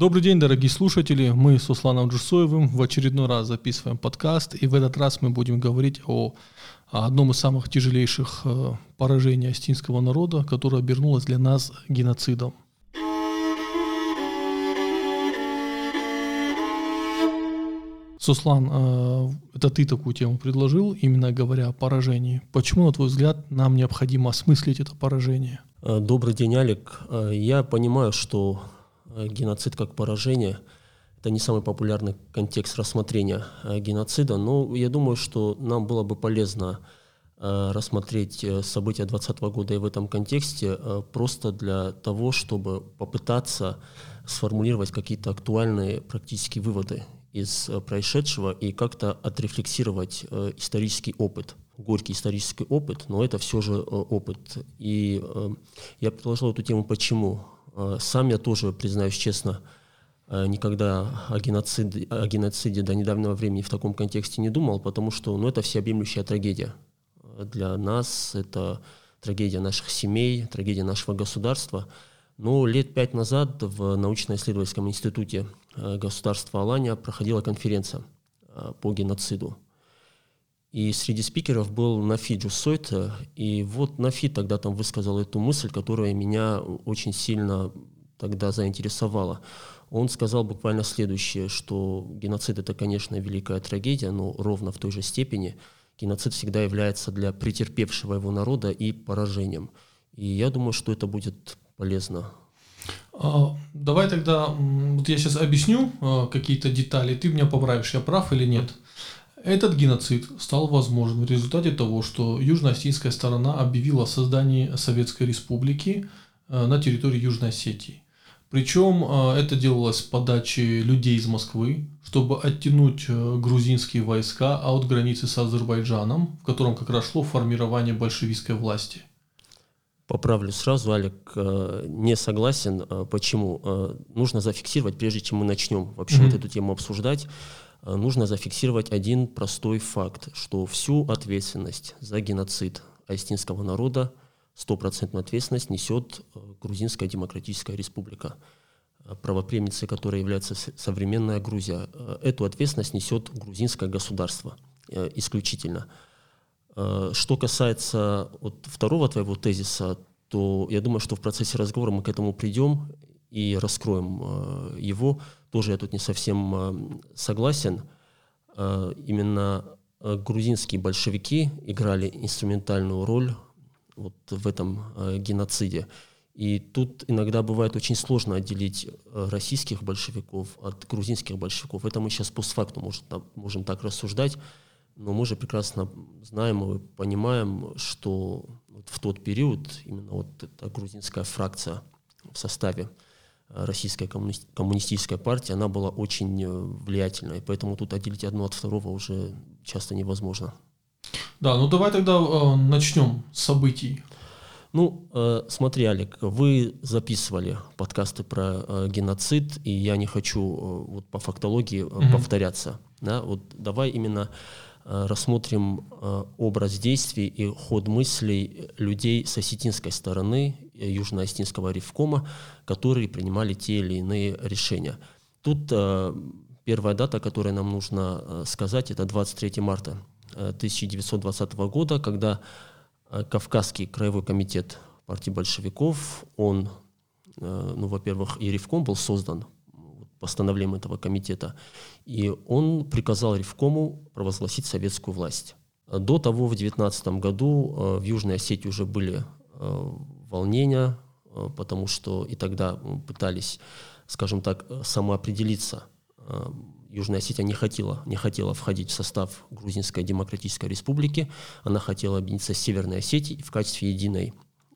Добрый день, дорогие слушатели. Мы с Усланом Джусоевым в очередной раз записываем подкаст, и в этот раз мы будем говорить о, одном из самых тяжелейших э, поражений астинского народа, которое обернулось для нас геноцидом. Суслан, э, это ты такую тему предложил, именно говоря о поражении. Почему, на твой взгляд, нам необходимо осмыслить это поражение? Э, добрый день, Алик. Я понимаю, что геноцид как поражение. Это не самый популярный контекст рассмотрения э, геноцида, но я думаю, что нам было бы полезно э, рассмотреть события 2020 года и в этом контексте просто для того, чтобы попытаться сформулировать какие-то актуальные практические выводы из происшедшего и как-то отрефлексировать исторический опыт горький исторический опыт, но это все же опыт. И я предложил эту тему почему? Э, сам я тоже, признаюсь честно, э, никогда о геноциде, о геноциде до недавнего времени в таком контексте не думал, потому что ну, это всеобъемлющая трагедия. Для нас это трагедия наших семей, трагедия нашего государства. Но лет пять назад в научно-исследовательском институте э, государства Алания проходила конференция по геноциду. И среди спикеров был Нафи Джусойта, и вот Нафи тогда там высказал эту мысль, которая меня очень сильно тогда заинтересовала. Он сказал буквально следующее, что геноцид это, конечно, великая трагедия, но ровно в той же степени геноцид всегда является для претерпевшего его народа и поражением. И я думаю, что это будет полезно. А, давай тогда, вот я сейчас объясню а, какие-то детали, ты меня поправишь, я прав или нет. Этот геноцид стал возможен в результате того, что южно-осетинская сторона объявила о создании Советской Республики э, на территории Южной Осетии. Причем э, это делалось с подачи людей из Москвы, чтобы оттянуть э, грузинские войска от границы с Азербайджаном, в котором как раз шло формирование большевистской власти. Поправлю сразу, Алик, не согласен. Почему? Нужно зафиксировать, прежде чем мы начнем вообще mm-hmm. вот эту тему обсуждать, нужно зафиксировать один простой факт, что всю ответственность за геноцид астинского народа, стопроцентную ответственность несет э, Грузинская Демократическая Республика, э, правопреемницей которой является современная Грузия. Эту ответственность несет грузинское государство исключительно. Что касается вот второго твоего тезиса, то я думаю, что в процессе разговора мы к этому придем и раскроем его тоже я тут не совсем э, согласен. Э, именно э, грузинские большевики играли инструментальную роль вот в этом геноциде. И тут иногда бывает очень сложно отделить российских большевиков от грузинских большевиков. Это мы сейчас постфактум можем так рассуждать, но мы же прекрасно знаем и понимаем, что в тот период именно вот эта грузинская фракция в составе российская коммуни- коммунистическая партия, она была очень э, влиятельной, поэтому тут отделить одно от второго уже часто невозможно. Да, ну давай тогда э, начнем с событий. Ну, э, смотри, Алик, вы записывали подкасты про э, геноцид, и я не хочу э, вот по фактологии э, mm повторяться. Да? Вот давай именно Э, рассмотрим э, образ действий и ход мыслей людей с осетинской стороны Южно-Осетинского ревкома, которые принимали те или иные решения. Тут первая дата, которую нам нужно сказать, это 23 марта 1920 года, когда Кавказский краевой комитет партии большевиков, он, ну, во-первых, и Ревком был создан постановлением этого комитета. И он приказал Ревкому провозгласить советскую власть. До того, в 19 году э, в Южной Осетии уже были э, волнения, э, потому что и тогда пытались, скажем так, самоопределиться. Южная Осетия не хотела, не хотела входить в состав Грузинской Демократической Республики, она хотела объединиться с Северной Осетией в качестве единой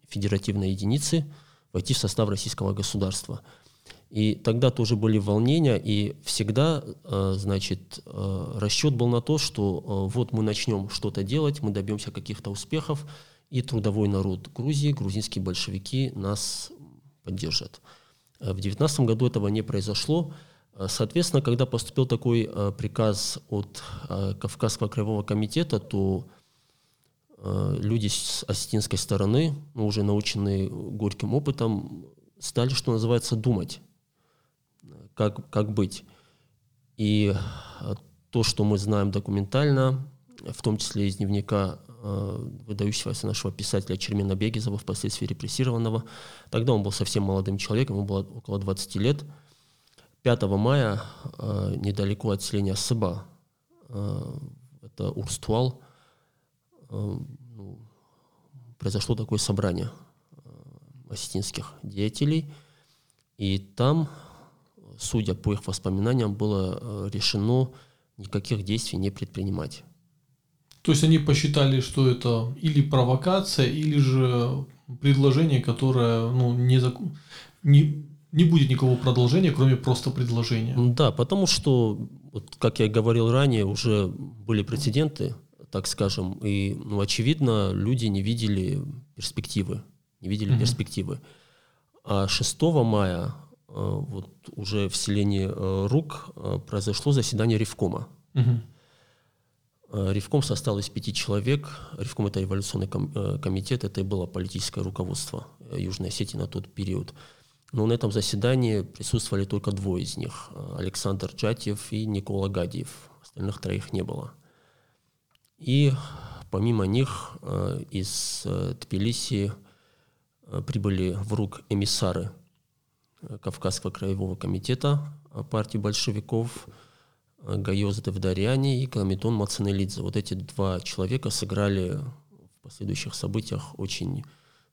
федеративной единицы войти в состав российского государства – и тогда тоже были волнения, и всегда, э, значит, э, расчет был на то, что э, вот мы начнем что-то делать, мы добьемся каких-то успехов, и трудовой народ Грузии, грузинские большевики нас поддержат. В 19 году этого не произошло. Соответственно, когда поступил такой приказ от Кавказского краевого комитета, то люди с осетинской стороны, ну, уже наученные горьким опытом, стали, что называется, думать как, как быть. И то, что мы знаем документально, в том числе из дневника выдающегося нашего писателя Чермена Бегизова, впоследствии репрессированного. Тогда он был совсем молодым человеком, ему было около 20 лет. 5 мая недалеко от селения Сыба, это Урстуал, ну, произошло такое собрание осетинских деятелей, и там, судя по их воспоминаниям, было решено никаких действий не предпринимать. То есть они посчитали, что это или провокация, или же предложение, которое ну, не, зак... не, не будет никакого продолжения, кроме просто предложения. Да, потому что, вот, как я говорил ранее, уже были прецеденты, так скажем, и, ну, очевидно, люди не видели перспективы, не видели mm-hmm. перспективы. А 6 мая э, вот уже в селении э, Рук э, произошло заседание Ревкома. Э, Ревком состоял из пяти человек. Ревком – это революционный э, комитет, это и было политическое руководство э, Южной Осетии на тот период. Но на этом заседании присутствовали только двое из них – Александр Джатьев и Никола Гадиев. Остальных троих не было. И помимо них из Тбилиси прибыли в РУК эмиссары Кавказского краевого комитета партии большевиков – Гайоз Девдаряни и Каламитон Мацанелидзе. Вот эти два человека сыграли в последующих событиях очень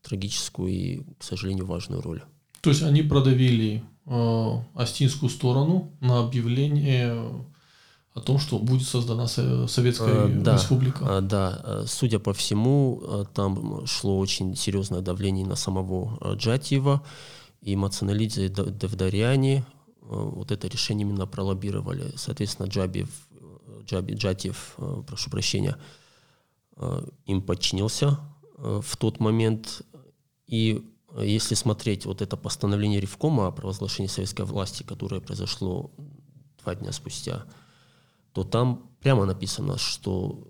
трагическую и, к сожалению, важную роль. То есть они продавили э, астинскую сторону на объявление о том, что будет создана Советская э, да, Республика. Э, да, судя по всему, э, там шло очень серьезное давление на самого э, Джатиева, и Мацаналидзе Э, вот это решение именно пролоббировали. Соответственно, Джабиев, Джаби, Джатиев, э, прошу прощения, э, им подчинился в тот момент. И если смотреть вот это постановление Ревкома о провозглашении советской власти, которое произошло два дня спустя, то там прямо написано, что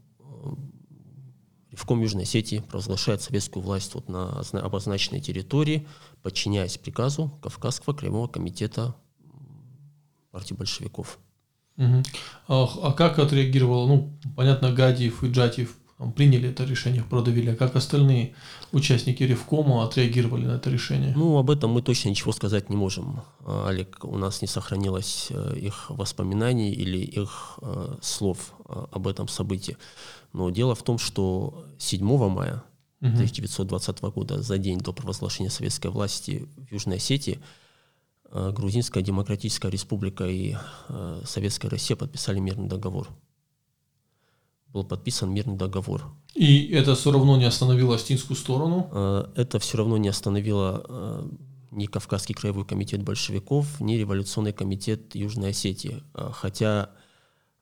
Ревком Южной Осетии провозглашает советскую власть вот на обозначенной территории, подчиняясь приказу Кавказского краевого комитета партии большевиков. Угу. А, а как отреагировал, ну, понятно, Гадиев и Джатиев приняли это решение, продавили, а как остальные участники Ревкома отреагировали на это решение? Ну, об этом мы точно ничего сказать не можем. А, Олег, у нас не сохранилось э, их воспоминаний или их э, слов э, об этом событии. Но дело в том, что 7 мая 1920 года, за день до провозглашения советской власти в Южной Осетии, Грузинская Демократическая Республика и э, Советская Россия подписали мирный договор. Был подписан мирный договор. И это все равно не остановило астинскую сторону? Э, это все равно не остановило ни Кавказский краевой комитет большевиков, ни Революционный комитет Южной Осетии. Хотя,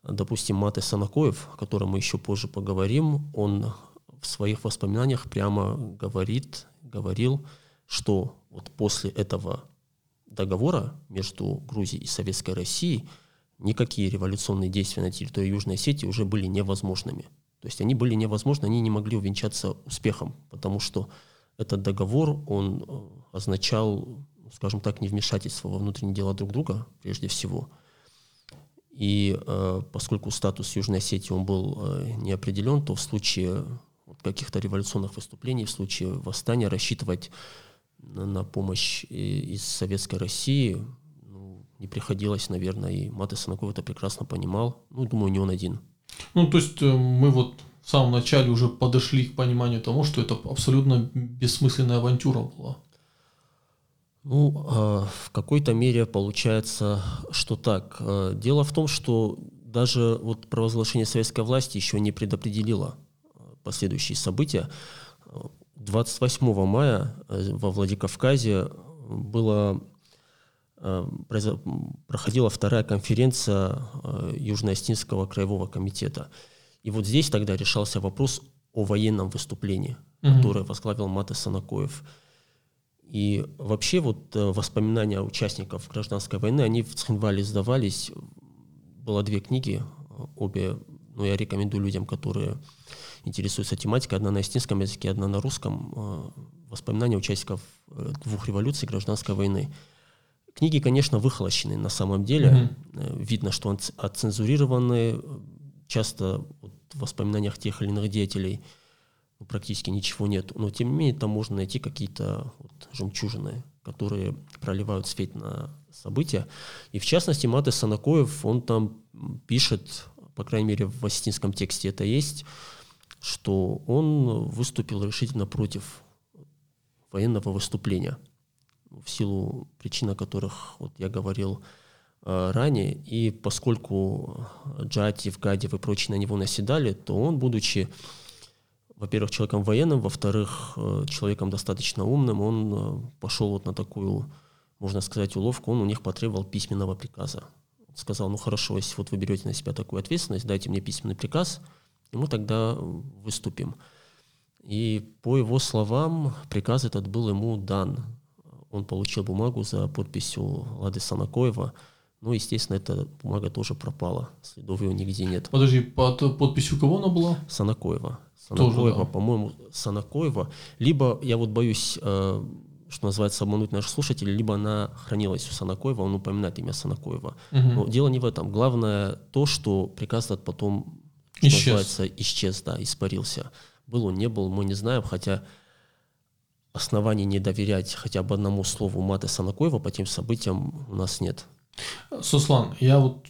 допустим, Маты Санакоев, о котором мы еще позже поговорим, он в своих воспоминаниях прямо говорит, говорил, что вот после этого договора между Грузией и Советской Россией никакие революционные действия на территории Южной Осетии уже были невозможными. То есть они были невозможны, они не могли увенчаться успехом, потому что этот договор, он э, означал, скажем так, невмешательство во внутренние дела друг друга, прежде всего. И э, поскольку статус Южной Осетии он был э, не то в случае каких-то революционных выступлений, в случае восстания рассчитывать на помощь из Советской России ну, не приходилось, наверное, и Маты Санаков это прекрасно понимал. Ну, думаю, не он один. Ну, то есть э, мы вот в самом начале уже подошли к пониманию того, что это абсолютно бессмысленная авантюра была. Ну, а, в какой-то мере получается, что так. А, дело в том, что даже вот провозглашение советской власти еще не предопределило а, последующие события. 28 мая э, во Владикавказе было, э, проходила вторая конференция э, Южно-Остинского краевого комитета. И вот здесь тогда решался вопрос о военном выступлении, mm-hmm. которое возглавил Маты Санакоев. И вообще вот воспоминания участников гражданской войны, они в Цхинвале сдавались. Было две книги, обе, ну, я рекомендую людям, которые интересуется тематикой, одна на эстинском языке, одна на русском. Э, воспоминания участников э, двух революций гражданской войны. Книги, конечно, выхолощены на самом деле. Угу. Видно, что отцензурированы. Часто вот, в воспоминаниях тех или иных деятелей практически ничего нет. Но, тем не менее, там можно найти какие-то вот, жемчужины, которые проливают свет на события. И, в частности, Маты Санакоев, он там пишет, по крайней мере, в осетинском тексте это есть, что он выступил решительно против военного выступления – в силу причин, о которых вот я говорил э, ранее. И поскольку Джатив, Гадев и прочие на него наседали, то он, будучи, во-первых, человеком военным, во-вторых, э, человеком достаточно умным, он э, пошел вот на такую, можно сказать, уловку, он у них потребовал письменного приказа. Сказал, ну хорошо, если вот вы берете на себя такую ответственность, дайте мне письменный приказ, мы тогда выступим. И по его словам, приказ этот был ему дан он получил бумагу за подписью Лады Санакоева. Ну, естественно, эта бумага тоже пропала. Следов ее нигде нет. Подожди, под подписью кого она была? Санакоева. Санакоева, да. по-моему, Санакоева. Либо, я вот боюсь, э, что называется, обмануть наших слушателей, либо она хранилась у Санакоева, он упоминает имя Санакоева. Угу. Но дело не в этом. Главное то, что приказ этот потом, что исчез. называется, исчез, да, испарился. Был он, не был, мы не знаем, хотя оснований не доверять хотя бы одному слову Маты Санакоева по тем событиям у нас нет. Суслан, я вот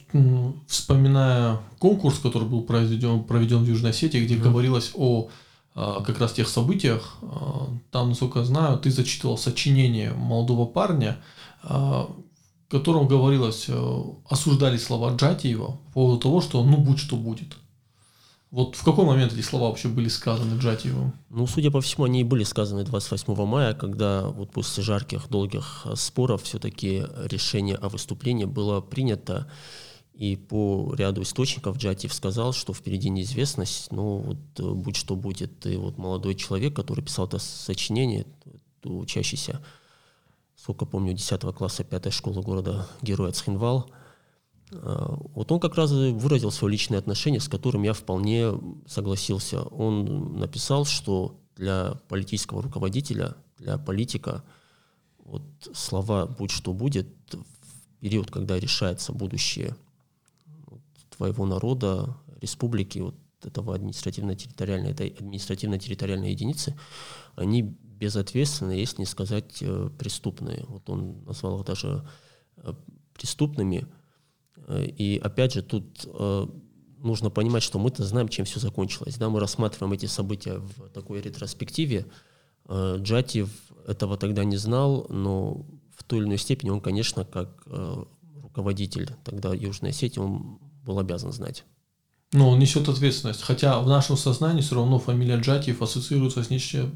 вспоминая конкурс, который был проведен, проведен в Южной Осетии, где mm-hmm. говорилось о а, как раз тех событиях, а, там, насколько я знаю, ты зачитывал сочинение молодого парня, а, в котором говорилось, э, осуждали слова Джатиева по поводу того, что ну будь что будет. Вот в какой момент эти слова вообще были сказаны Джатиевым? Ну, судя по всему, они и были сказаны 28 мая, когда вот после жарких, долгих споров все-таки решение о выступлении было принято. И по ряду источников Джатиев сказал, что впереди неизвестность, но вот э, будь что будет. И вот молодой человек, который писал это сочинение, учащийся, сколько помню, 10 класса 5 школы города Героя Цхинвал – вот он как раз выразил свое личное отношение, с которым я вполне согласился. Он написал, что для политического руководителя, для политика, вот слова «будь что будет» в период, когда решается будущее твоего народа, республики, вот этого административно-территориальной, этой административно-территориальной единицы, они безответственны, если не сказать э, преступные. Вот он назвал их даже э, преступными – и опять же, тут э, нужно понимать, что мы-то знаем, чем все закончилось. Да? Мы рассматриваем эти события в такой ретроспективе. Э, Джатиев этого тогда не знал, но в той или иной степени он, конечно, как э, руководитель тогда Южной Осетии, он был обязан знать. Но он несет ответственность. Хотя в нашем сознании все равно фамилия Джатиев ассоциируется с нечто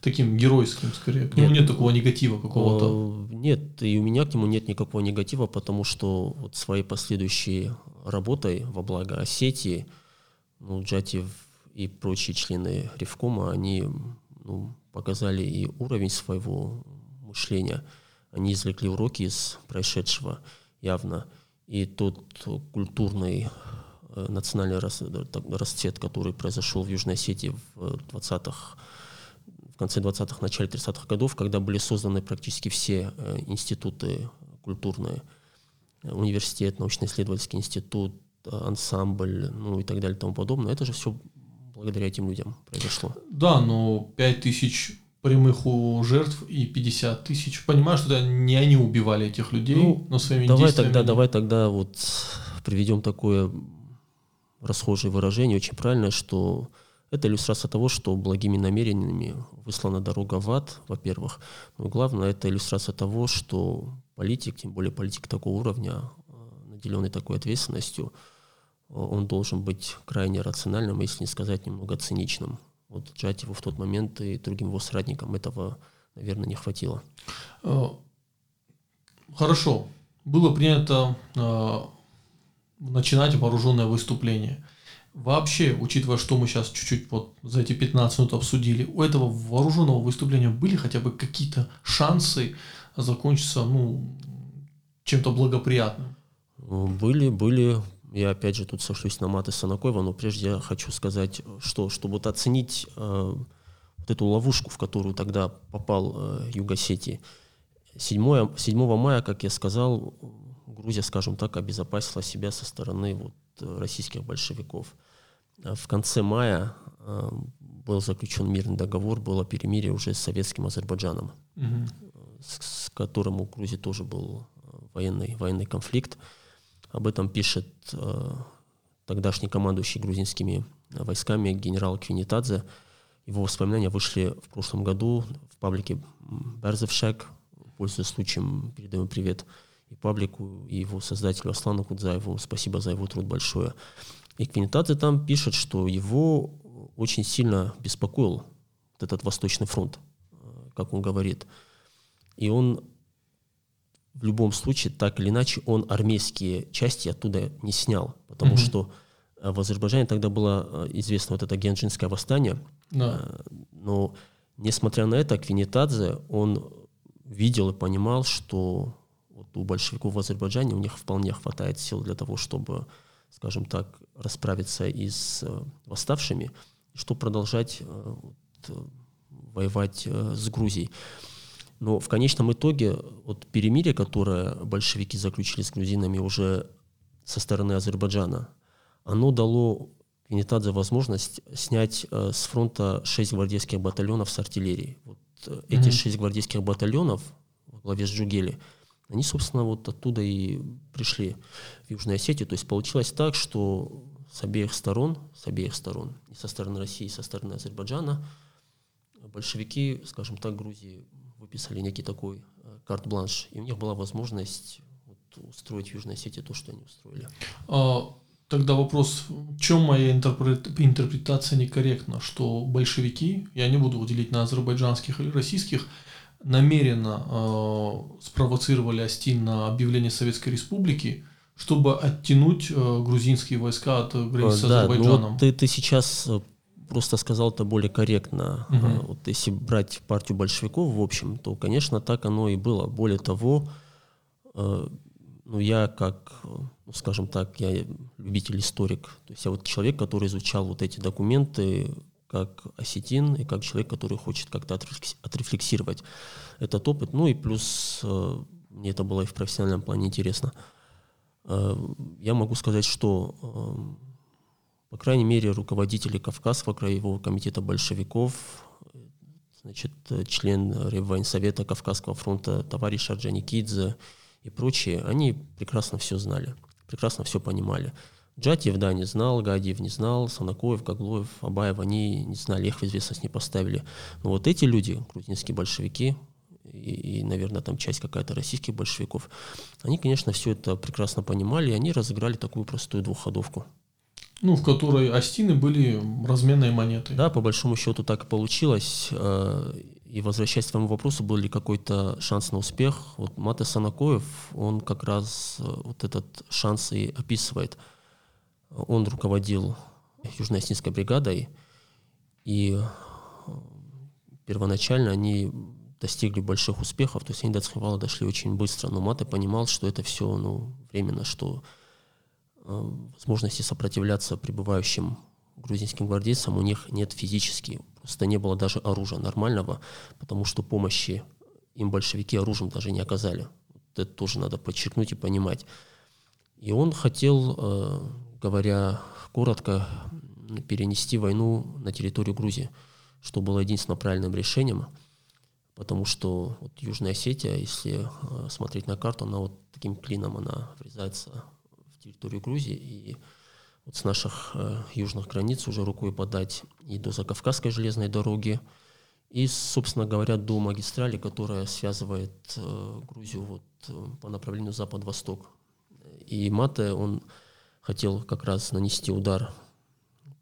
таким геройским, скорее. К нему нет, нет такого негатива какого-то. Э, нет, и у меня к нему нет никакого негатива, потому что вот своей последующей работой во благо Осетии, ну, Джатиев и прочие члены Ревкома, они ну, показали и уровень своего мышления. Они извлекли уроки из происшедшего явно. И тот культурный национальный расцвет, который произошел в Южной Осетии в 20-х, в конце 20-х, начале 30-х годов, когда были созданы практически все э, институты культурные, университет, научно-исследовательский институт, ансамбль, ну и так далее и тому подобное. Это же все благодаря этим людям произошло. Да, но 5 тысяч прямых у жертв и 50 тысяч. Понимаю, что это не они убивали этих людей, ну, но своими давай действиями... Тогда, давай тогда вот приведем такое расхожее выражение, очень правильное, что это иллюстрация того, что благими намерениями выслана дорога в ад, во-первых. Но главное, это иллюстрация того, что политик, тем более политик такого уровня, э, наделенный такой ответственностью, э, он должен быть крайне рациональным, если не сказать немного циничным. Вот Джативу в тот момент и другим его соратникам этого, наверное, не хватило. Хорошо. Было принято начинать вооруженное выступление. Вообще, учитывая, что мы сейчас чуть-чуть вот за эти 15 минут обсудили, у этого вооруженного выступления были хотя бы какие-то шансы закончиться ну, чем-то благоприятным? Были, были. Я опять же тут сошлюсь на маты Санакоева, но прежде я хочу сказать, что чтобы вот оценить э, вот эту ловушку, в которую тогда попал э, Югосетии, 7, 7 мая, как я сказал, Грузия, скажем так, обезопасила себя со стороны вот, российских большевиков. А в конце мая э, был заключен мирный договор, было перемирие уже с советским Азербайджаном, угу. с, с которым у Грузии тоже был военный, военный конфликт. Об этом пишет э, тогдашний командующий грузинскими войсками генерал Квинитадзе. Его воспоминания вышли в прошлом году в паблике Берзевшек. Пользуясь случаем, передаем привет и паблику, и его создателю Аслану Кудзаеву. Спасибо за его труд большое. И Квинитадзе там пишет, что его очень сильно беспокоил вот этот Восточный фронт, э, как он говорит. И он в любом случае, так или иначе, он армейские части оттуда не снял, потому mm-hmm. что э, в Азербайджане тогда было э, известно вот это генджинское восстание, да. но несмотря на это, Квинитадзе, он видел и понимал, что вот у большевиков в Азербайджане у них вполне хватает сил для того, чтобы, скажем так, расправиться и с э, восставшими, чтобы продолжать э, вот, воевать э, с Грузией. Но в конечном итоге вот перемирие, которое большевики заключили с грузинами уже со стороны Азербайджана, оно дало Кенетадзе возможность снять э, с фронта шесть гвардейских батальонов с артиллерией. Вот, э, эти шесть гвардейских батальонов во главе с Джугели – они, собственно, вот оттуда и пришли в Южную Осетию. То есть получилось так, что с обеих сторон, с обеих сторон, и со стороны России, и со стороны Азербайджана, большевики, скажем так, Грузии выписали некий такой э, карт-бланш, и у них была возможность вот, устроить в Южной Осетии то, что они устроили. А, тогда вопрос, в чем моя интерпретация некорректна, что большевики, я не буду выделить на азербайджанских или российских, намеренно э, спровоцировали Астин на объявление Советской Республики, чтобы оттянуть э, грузинские войска от границы с да, Азербайджаном. Ну, вот ты, ты сейчас э, просто сказал это более корректно. Угу. Вот если брать партию большевиков, в общем, то, конечно, так оно и было. Более того, э, ну, я как, ну, скажем так, я любитель историк. То есть я вот человек, который изучал вот эти документы, как осетин и как человек, который хочет как-то отрефлексировать этот опыт. Ну и плюс э, мне это было и в профессиональном плане интересно. Э, я могу сказать, что, э, по крайней мере, руководители Кавказского краевого комитета большевиков, значит, член Реввоенсовета Кавказского фронта товарищ Орджоникидзе и прочие, они прекрасно все знали, прекрасно все понимали. Джатьев, да, не знал, Гадиев не знал, Санакоев, Гаглоев, Абаев, они не знали, их в известность не поставили. Но вот эти люди, грузинские большевики, и, и, наверное, там часть какая-то российских большевиков, они, конечно, все это прекрасно понимали, и они разыграли такую простую двухходовку. Ну, в которой Астины были разменные монеты. Да, по большому счету так и получилось. Э, и возвращаясь к твоему вопросу, был ли какой-то шанс на успех, вот Мате Санакоев, он как раз э, вот этот шанс и описывает – он руководил Южно-Осетинской бригадой, и э, первоначально они достигли больших успехов, то есть они до Цхинвала дошли очень быстро, но Мата понимал, что это все ну, временно, что э, возможности сопротивляться прибывающим грузинским гвардейцам у них нет физически, просто не было даже оружия нормального, потому что помощи им большевики оружием даже не оказали. Это тоже надо подчеркнуть и понимать. И он хотел э, говоря коротко, перенести войну на территорию Грузии, что было единственно правильным решением, потому что вот Южная Осетия, если э, смотреть на карту, она вот таким клином она врезается в территорию Грузии, и вот с наших э, южных границ уже рукой подать и до Закавказской железной дороги, и, собственно говоря, до магистрали, которая связывает э, Грузию вот, э, по направлению запад-восток. И Мате, он хотел как раз нанести удар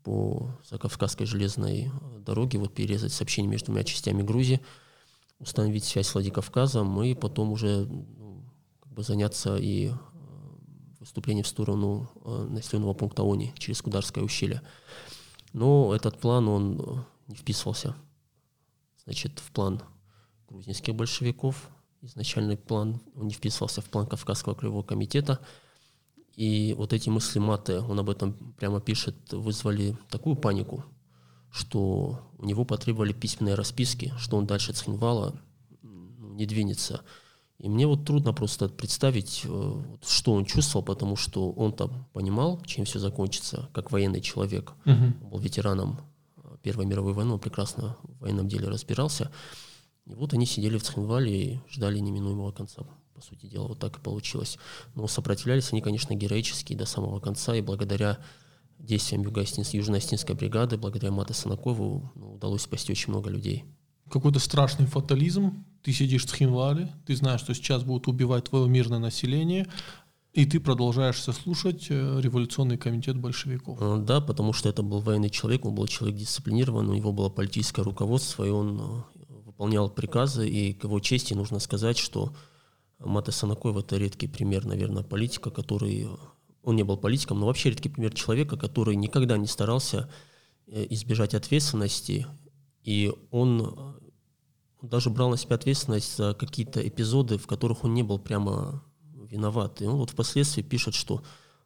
по Закавказской железной дороге, вот перерезать сообщение между двумя частями Грузии, установить связь с Владикавказом и потом уже ну, как бы заняться и э, выступлением в сторону э, населенного пункта ОНИ через Кударское ущелье. Но этот план, он э, не вписывался значит, в план грузинских большевиков. Изначальный план, он не вписывался в план Кавказского краевого комитета – и вот эти мысли Маты, он об этом прямо пишет, вызвали такую панику, что у него потребовали письменные расписки, что он дальше Цхинвала ну, не двинется. И мне вот трудно просто представить, э, что он чувствовал, потому что он там понимал, чем все закончится, как военный человек. Угу. Он был ветераном Первой мировой войны, он прекрасно в военном деле разбирался. И вот они сидели в Цхинвале и ждали неминуемого конца. По сути дела, вот так и получилось. Но сопротивлялись они, конечно, героически до самого конца, и благодаря действиям Южно-Остинской бригады, благодаря Мате Санакову ну, удалось спасти очень много людей. Какой-то страшный фатализм. Ты сидишь в Цхинвале, ты знаешь, что сейчас будут убивать твое мирное население, и ты продолжаешь слушать э, революционный комитет большевиков. Э, да, потому что это был военный человек, он был человек дисциплинированный, у него было политическое руководство, и он э, выполнял приказы, и к его чести нужно сказать, что Мата Санакоев это редкий пример, наверное, политика, который он не был политиком, но вообще редкий пример человека, который никогда не старался э, избежать ответственности, и он даже брал на себя ответственность за какие-то эпизоды, в которых он не был прямо виноват. И он вот впоследствии пишет, что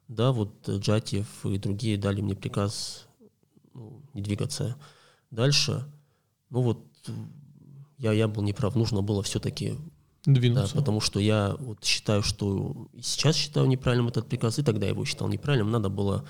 да, вот Джатьев и другие дали мне приказ ну, не двигаться дальше. Ну вот я, я был неправ, нужно было все-таки Двинуться. Да, потому что я вот считаю, что сейчас считаю неправильным этот приказ, и тогда его считал неправильным, надо было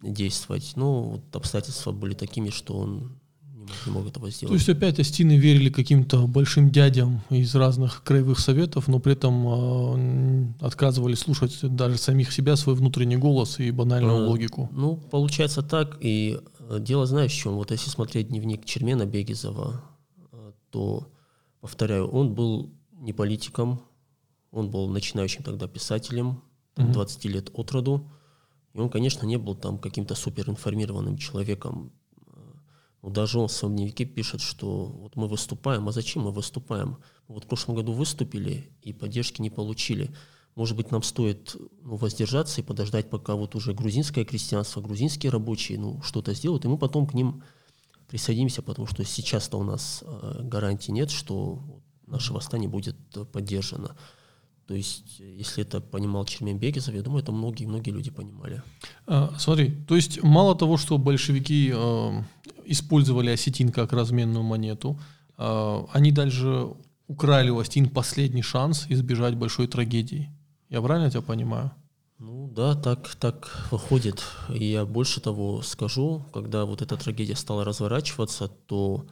действовать. Но вот обстоятельства были такими, что он не мог, не мог этого сделать. То есть опять Астины верили каким-то большим дядям из разных краевых советов, но при этом э, отказывались слушать даже самих себя, свой внутренний голос и банальную а, логику. Ну, получается так, и э, дело знаешь в чем? Вот если смотреть дневник Чермена Бегизова, э, то, повторяю, он был не политиком, он был начинающим тогда писателем, 20 лет от роду, и он, конечно, не был там каким-то суперинформированным человеком. Но даже он в своем дневнике пишет, что вот мы выступаем, а зачем мы выступаем? Вот в прошлом году выступили и поддержки не получили. Может быть, нам стоит ну, воздержаться и подождать, пока вот уже грузинское крестьянство, грузинские рабочие ну, что-то сделают, и мы потом к ним присоединимся, потому что сейчас-то у нас э, гарантии нет, что наше восстание будет поддержано. То есть, если это понимал Черменбегезов, я думаю, это многие-многие люди понимали. А, смотри, то есть мало того, что большевики э, использовали осетин как разменную монету, э, они дальше украли у осетин последний шанс избежать большой трагедии. Я правильно тебя понимаю? Ну да, так, так выходит. И я больше того скажу, когда вот эта трагедия стала разворачиваться, то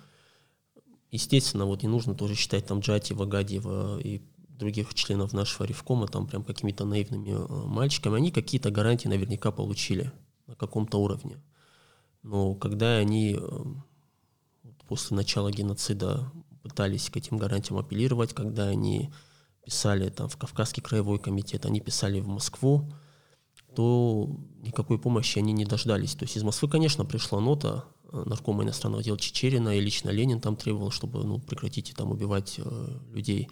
Естественно, вот не нужно тоже считать там Джатиева, Гадиева и других членов нашего ревкома там прям какими-то наивными э, мальчиками. Они какие-то гарантии наверняка получили на каком-то уровне. Но когда они э, после начала геноцида пытались к этим гарантиям апеллировать, когда они писали там в Кавказский краевой комитет, они писали в Москву, то никакой помощи они не дождались. То есть из Москвы, конечно, пришла нота наркома иностранных дел Чечерина, и лично Ленин там требовал, чтобы ну, прекратите там убивать э, людей.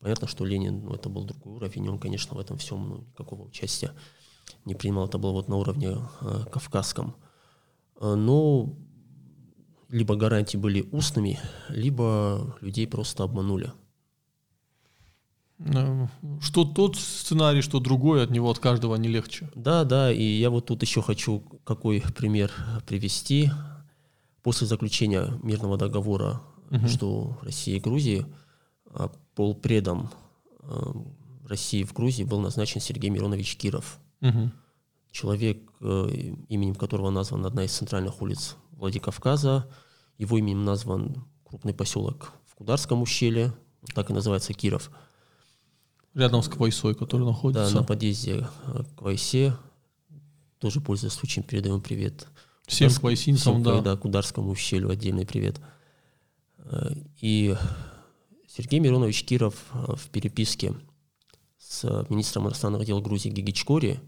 Понятно, что Ленин, ну, это был другой уровень, он, конечно, в этом всем ну, никакого участия не принимал, это было вот на уровне э, кавказском. Э, но либо гарантии были устными, либо людей просто обманули. Что тот сценарий, что другой, от него от каждого не легче. Да, да, и я вот тут еще хочу какой пример привести после заключения мирного договора угу. между Россией и Грузией а, полпредом а, России в Грузии был назначен Сергей Миронович Киров. Угу. Человек, э, именем которого названа одна из центральных улиц Владикавказа. Его именем назван крупный поселок в Кударском ущелье, так и называется Киров. Рядом с Квайсой, который находится. Да, на подъезде к Квайсе. Тоже пользуясь случаем, передаем привет Всем квайсинцам, да. да. Кударскому ущелью отдельный привет. Э, и Сергей Миронович Киров э, в переписке с министром иностранных дел Грузии Гигичкори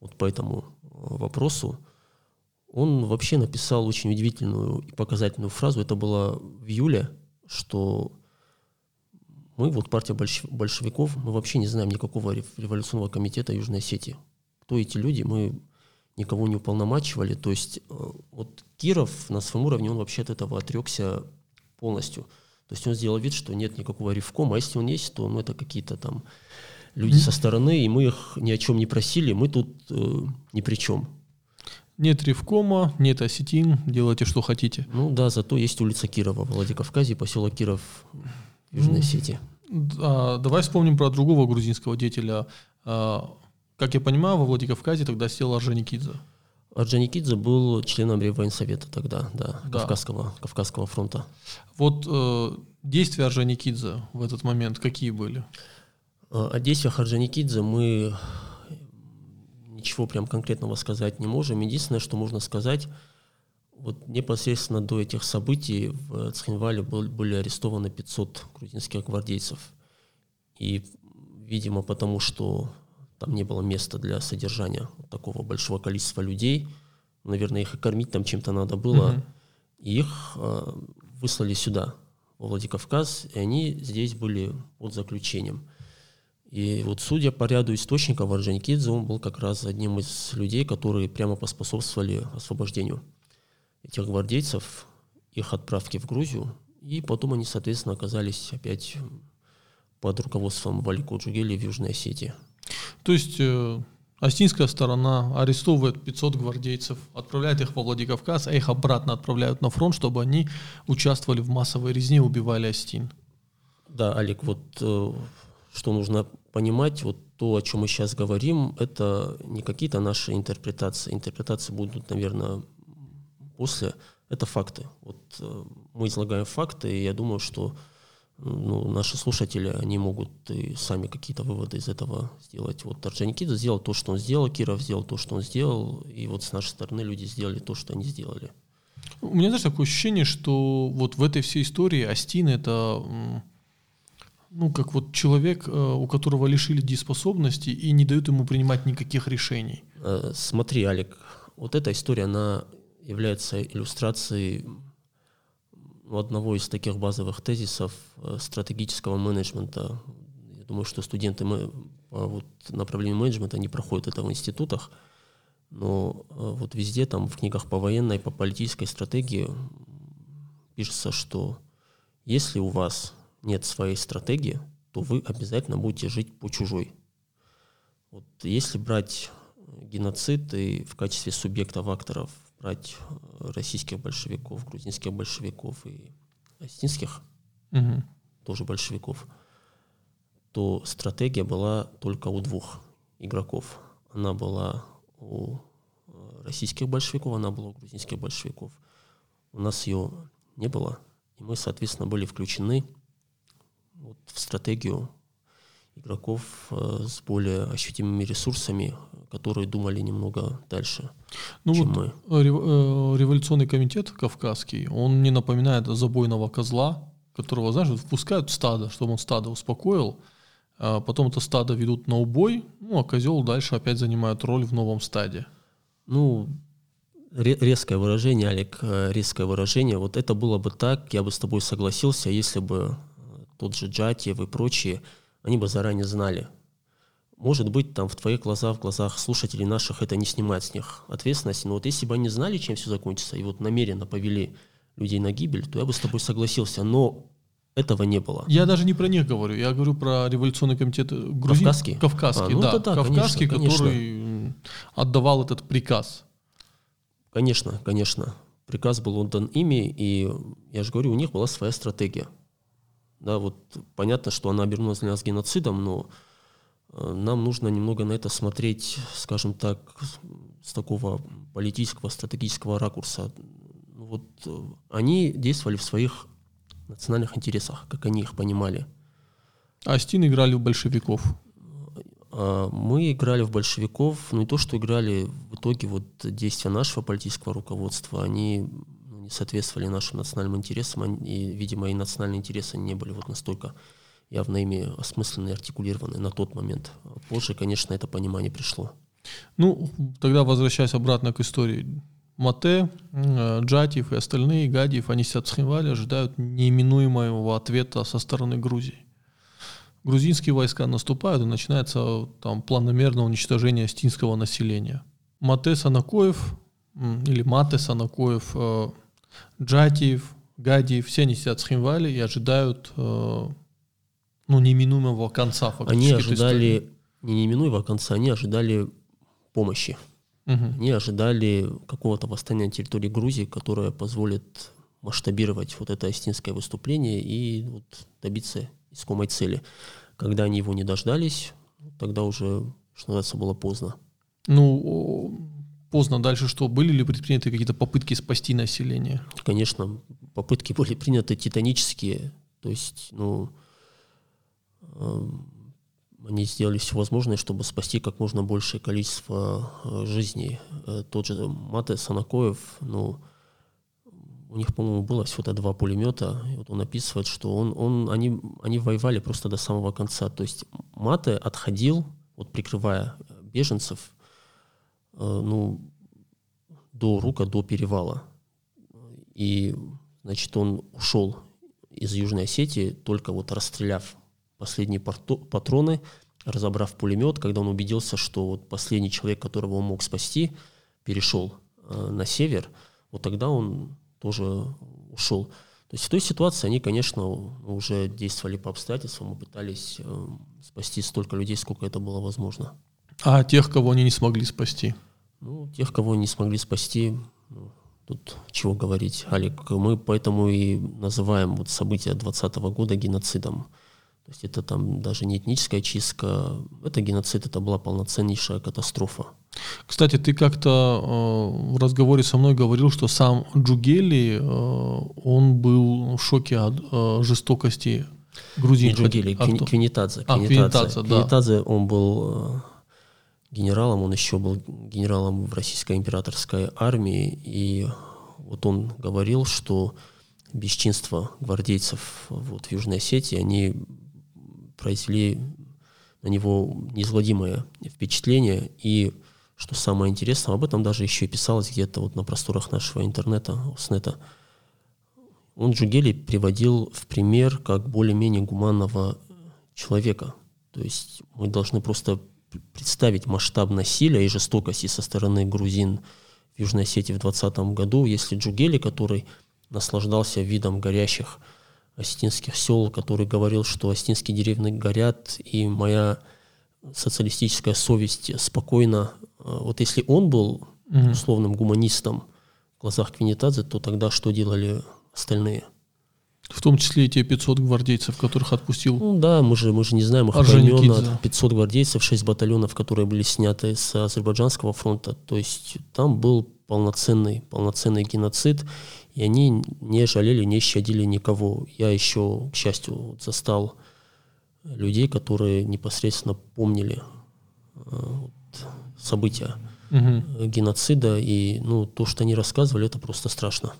вот по этому э, вопросу, он вообще написал очень удивительную и показательную фразу. Это было в июле, что мы, вот партия большевиков, мы вообще не знаем никакого революционного комитета Южной Осетии. Кто эти люди, мы никого не уполномачивали. То есть э, вот Киров на своем уровне, он вообще от этого отрекся полностью. То есть он сделал вид, что нет никакого ревкома, а если он есть, то ну, это какие-то там люди со стороны, и мы их ни о чем не просили, мы тут э, ни при чем. Нет ревкома, нет осетин, делайте что хотите. Ну да, зато есть улица Кирова в Владикавказе, поселок Киров в Южной Осетии. А, давай вспомним про другого грузинского деятеля. Как я понимаю, во Владикавказе тогда сел Орджоникидзе. Орджоникидзе был членом Реввоенсовета тогда, да, да. Кавказского, Кавказского фронта. Вот э, действия Орджоникидзе в этот момент какие были? О действиях Орджоникидзе мы ничего прям конкретного сказать не можем. Единственное, что можно сказать, вот непосредственно до этих событий в Цхинвале были арестованы 500 грузинских гвардейцев. И, видимо, потому что там не было места для содержания такого большого количества людей, наверное, их и кормить там чем-то надо было, угу. и их э, выслали сюда, во Владикавказ, и они здесь были под заключением. И вот судя по ряду источников, Орджоникидзе, он был как раз одним из людей, которые прямо поспособствовали освобождению этих гвардейцев, их отправки в Грузию, и потом они, соответственно, оказались опять под руководством Валико Джугели в Южной Осетии. То есть э, Астинская сторона арестовывает 500 гвардейцев, отправляет их во Владикавказ, а их обратно отправляют на фронт, чтобы они участвовали в массовой резне, убивали Астин. Да, Олег, вот э, что нужно понимать, вот то, о чем мы сейчас говорим, это не какие-то наши интерпретации. Интерпретации будут, наверное, после. Это факты. Вот э, мы излагаем факты, и я думаю, что ну, наши слушатели, они могут и сами какие-то выводы из этого сделать. Вот Орджоникидзе сделал то, что он сделал, Киров сделал то, что он сделал, и вот с нашей стороны люди сделали то, что они сделали. У меня даже такое ощущение, что вот в этой всей истории Астин это ну, как вот человек, э, у которого лишили дееспособности и не дают ему принимать никаких решений. Э, смотри, Алик, вот эта история, она является иллюстрацией одного из таких базовых тезисов э, стратегического менеджмента. Я думаю, что студенты мы, по вот направлению менеджмента не проходят это в институтах, но вот везде там в книгах по военной, по политической стратегии пишется, что если у вас нет своей стратегии, то вы обязательно будете жить по чужой. Вот если брать геноцид и в качестве субъектов акторов брать э, российских большевиков, грузинских большевиков и осетинских угу. тоже большевиков, то стратегия была только у двух игроков. Она была у э, российских большевиков, она была у грузинских большевиков. У нас ее не было, и мы, соответственно, были включены вот, в стратегию игроков э, с более ощутимыми ресурсами, которые думали немного дальше, ну чем вот мы. Э, революционный комитет кавказский, он не напоминает забойного козла, которого, знаешь, впускают в стадо, чтобы он стадо успокоил, а потом это стадо ведут на убой, ну а козел дальше опять занимает роль в новом стаде. Ну, резкое выражение, Олег, э, резкое выражение. Вот это было бы так, я бы с тобой согласился, если бы тот же Джатьев и прочие, они бы заранее знали. Может быть, там в твоих глазах, в глазах слушателей наших это не снимает с них ответственности, но вот если бы они знали, чем все закончится, и вот намеренно повели людей на гибель, то я бы с тобой согласился, но этого не было. Я даже не про них говорю, я говорю про революционный комитет Грузин. Кавказский? Кавказский, а, ну, да, да, Кавказский, конечно, который конечно. отдавал этот приказ. Конечно, конечно. Приказ был отдан ими, и я же говорю, у них была своя стратегия. Да, вот понятно, что она обернулась для нас геноцидом, но э, нам нужно немного на это смотреть, скажем так, с такого политического, стратегического ракурса. Вот э, они действовали в своих национальных интересах, как они их понимали. А Астин играли в большевиков? А, мы играли в большевиков, но не то, что играли в итоге вот действия нашего политического руководства, они соответствовали нашим национальным интересам, и, видимо, и национальные интересы не были вот настолько явно ими осмыслены и артикулированы на тот момент. Позже, конечно, это понимание пришло. Ну, тогда возвращаясь обратно к истории. Мате, э, Джатьев и остальные, Гадиев, они сидят в Схинвале, ожидают неименуемого ответа со стороны Грузии. Грузинские войска наступают, и начинается там планомерное уничтожение астинского населения. Мате Санакоев, или Мате Санакоев, э, Джатиев, Гадиев, все они сидят в Схимвале и ожидают э, ну, неминуемого конца. Они ожидали не неминуемого конца, они ожидали помощи. Угу. Они ожидали какого-то восстания на территории Грузии, которое позволит масштабировать вот это астинское выступление и вот добиться искомой цели. Когда они его не дождались, тогда уже, что называется, было поздно. Ну, поздно. Дальше что? Были ли предприняты какие-то попытки спасти население? Конечно, попытки были приняты титанические. То есть, ну, они сделали все возможное, чтобы спасти как можно большее количество э, жизней. Э, тот же Мате Санакоев, ну, у них, по-моему, было всего-то два пулемета. И вот он описывает, что он, он, они, они воевали просто до самого конца. То есть Мате отходил, вот прикрывая беженцев, э, ну, до Рука, до перевала. И, значит, он ушел из Южной Осетии, только вот расстреляв последние патроны, разобрав пулемет, когда он убедился, что вот последний человек, которого он мог спасти, перешел э, на север, вот тогда он тоже ушел. То есть в той ситуации они, конечно, уже действовали по обстоятельствам и пытались э, спасти столько людей, сколько это было возможно. А тех, кого они не смогли спасти? Ну, тех, кого не смогли спасти, ну, тут чего говорить, Алик. Мы поэтому и называем вот события 2020 года геноцидом. То есть это там даже не этническая чистка, это геноцид, это была полноценнейшая катастрофа. Кстати, ты как-то э, в разговоре со мной говорил, что сам Джугели, э, он был в шоке от э, жестокости грузин. Не Джугели, а Квин, Квинитадзе. А, Квинитадзе, да. Квинитадзе, он был э, генералом, он еще был генералом в российской императорской армии, и вот он говорил, что бесчинства гвардейцев вот, в Южной Осетии, они произвели на него неизгладимое впечатление. И, что самое интересное, об этом даже еще писалось где-то вот на просторах нашего интернета, снета. Он Джугели приводил в пример как более-менее гуманного человека. То есть мы должны просто представить масштаб насилия и жестокости со стороны грузин в Южной Осетии в 2020 году, если Джугели, который наслаждался видом горящих осетинских сел, который говорил, что осетинские деревни горят, и моя социалистическая совесть спокойно. Э, вот если он был условным гуманистом в глазах Квинитадзе, то тогда что делали остальные? В том числе и те 500 гвардейцев, которых отпустил. Ну да, мы же, мы же не знаем их имен. 500 гвардейцев, 6 батальонов, которые были сняты с Азербайджанского фронта. То есть там был полноценный, полноценный геноцид и они не жалели, не щадили никого. Я еще, к счастью, застал людей, которые непосредственно помнили э, вот, события угу. геноцида, и ну, то, что они рассказывали, это просто страшно.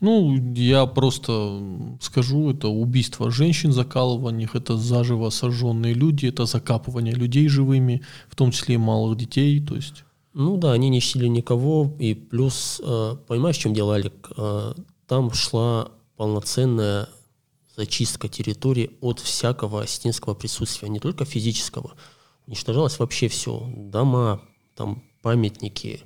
Ну, я просто скажу, это убийство женщин, закалывание это заживо сожженные люди, это закапывание людей живыми, в том числе и малых детей, то есть ну да, они не щадили никого, и плюс, э, понимаешь, в чем дело, Алик? Э, там шла полноценная зачистка территории от всякого осетинского присутствия, не только физического. Уничтожалось вообще все. Дома, там памятники,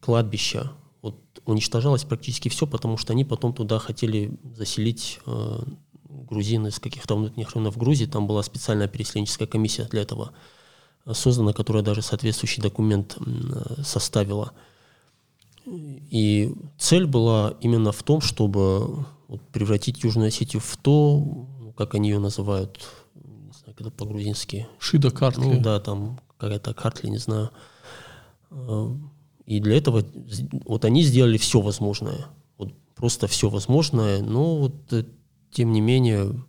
кладбища. Вот уничтожалось практически все, потому что они потом туда хотели заселить э, грузин из каких-то внутренних районов Грузии. Там была специальная переселенческая комиссия для этого – создана, которая даже соответствующий документ составила. И цель была именно в том, чтобы превратить Южную Осетию в то, как они ее называют, не знаю, это по-грузински. Шида Картли. Ну да, там какая-то Картли, не знаю. А, и для этого вот они сделали все возможное. Вот просто все возможное, но вот э, тем не менее,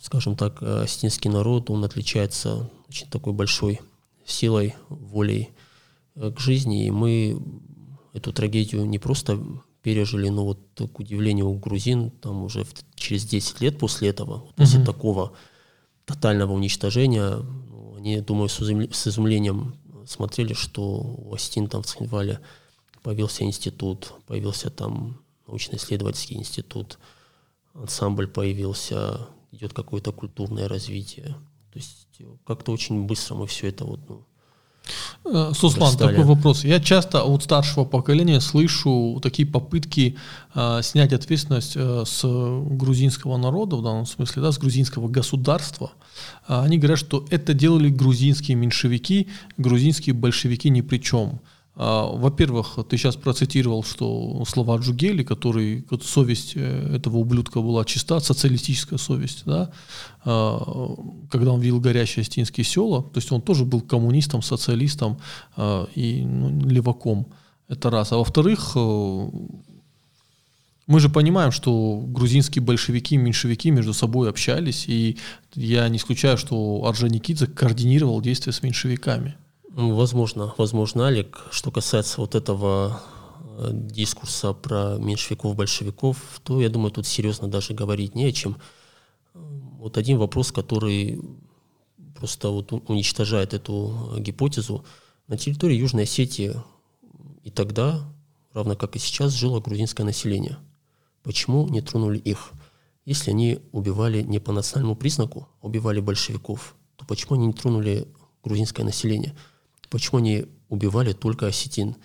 скажем так, осетинский народ, он отличается очень такой большой силой, волей э, к жизни. И мы эту трагедию не просто пережили, но вот к удивлению грузин, там уже в, через 10 лет после этого, вот после такого тотального уничтожения, ну, они, думаю, с, изумлением, с изумлением смотрели, что у Астин там в Цхинвале появился институт, появился там научно-исследовательский институт, ансамбль появился, идет какое-то культурное развитие. То есть как-то очень быстро мы все это вот, ну, э, Суслан, такой вопрос. Я часто от старшего поколения слышу такие попытки э, снять ответственность э, с грузинского народа, в данном смысле, да, с грузинского государства. Э, они говорят, что это делали грузинские меньшевики, грузинские большевики ни при чем. А, во-первых, ты сейчас процитировал, что слова Джугели, который совесть э, этого ублюдка была чиста, социалистическая совесть, да, а, когда он видел горящие астинские села, то есть он тоже был коммунистом, социалистом а, и ну, леваком. Это раз. А во-вторых, э, мы же понимаем, что грузинские большевики и меньшевики между собой общались, и я не исключаю, что Орджоникидзе координировал действия с меньшевиками. Ну, возможно, возможно, Алик. Что касается вот этого э, дискурса про меньшевиков, большевиков, то, я думаю, тут серьезно даже говорить не о чем. Вот один вопрос, который просто вот уничтожает эту гипотезу. На территории Южной Осетии и тогда, равно как и сейчас, жило грузинское население. Почему не тронули их? Если они убивали не по национальному признаку, а убивали большевиков, то почему они не тронули грузинское население? Почему они убивали только осетин?